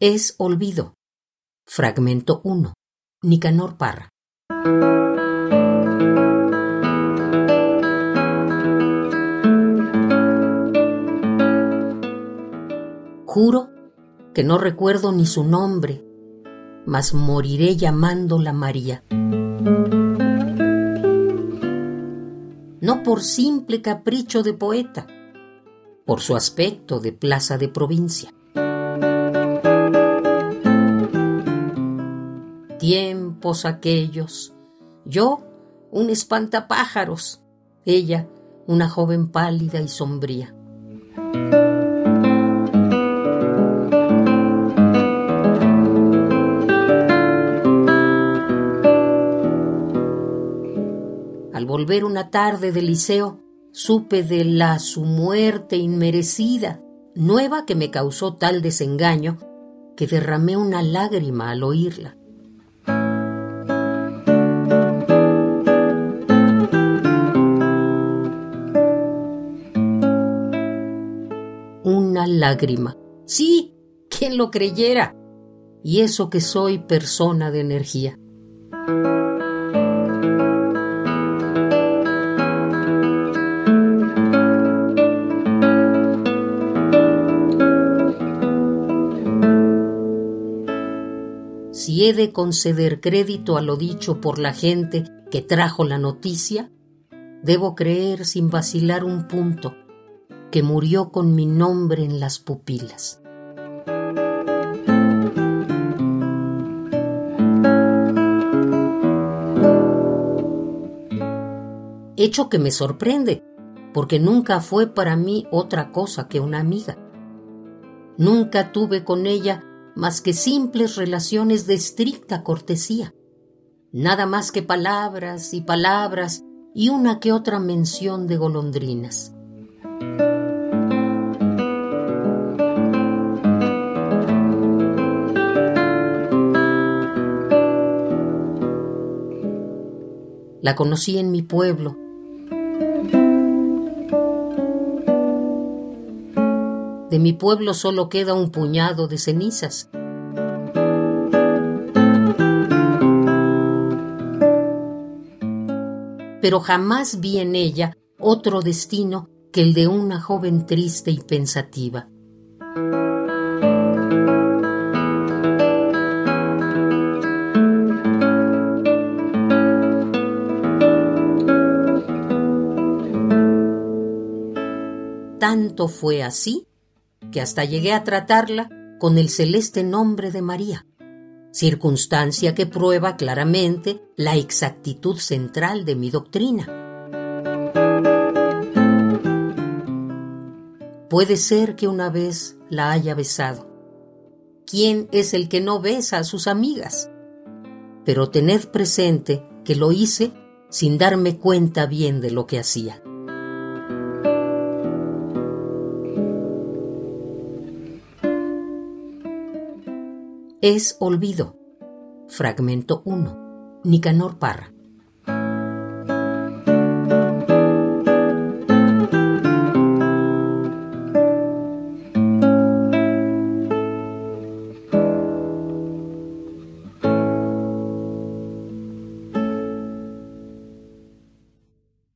Es olvido. Fragmento 1. Nicanor Parra. Juro que no recuerdo ni su nombre, mas moriré llamándola María. No por simple capricho de poeta, por su aspecto de plaza de provincia. Tiempos aquellos, yo un espantapájaros, ella una joven pálida y sombría. Al volver una tarde del liceo, supe de la su muerte inmerecida, nueva que me causó tal desengaño que derramé una lágrima al oírla. Sí, quien lo creyera. Y eso que soy persona de energía. si he de conceder crédito a lo dicho por la gente que trajo la noticia, debo creer sin vacilar un punto que murió con mi nombre en las pupilas. Hecho que me sorprende, porque nunca fue para mí otra cosa que una amiga. Nunca tuve con ella más que simples relaciones de estricta cortesía. Nada más que palabras y palabras y una que otra mención de golondrinas. La conocí en mi pueblo. De mi pueblo solo queda un puñado de cenizas. Pero jamás vi en ella otro destino que el de una joven triste y pensativa. Tanto fue así que hasta llegué a tratarla con el celeste nombre de María, circunstancia que prueba claramente la exactitud central de mi doctrina. Puede ser que una vez la haya besado. ¿Quién es el que no besa a sus amigas? Pero tened presente que lo hice sin darme cuenta bien de lo que hacía. Es olvido. Fragmento 1. Nicanor Parra.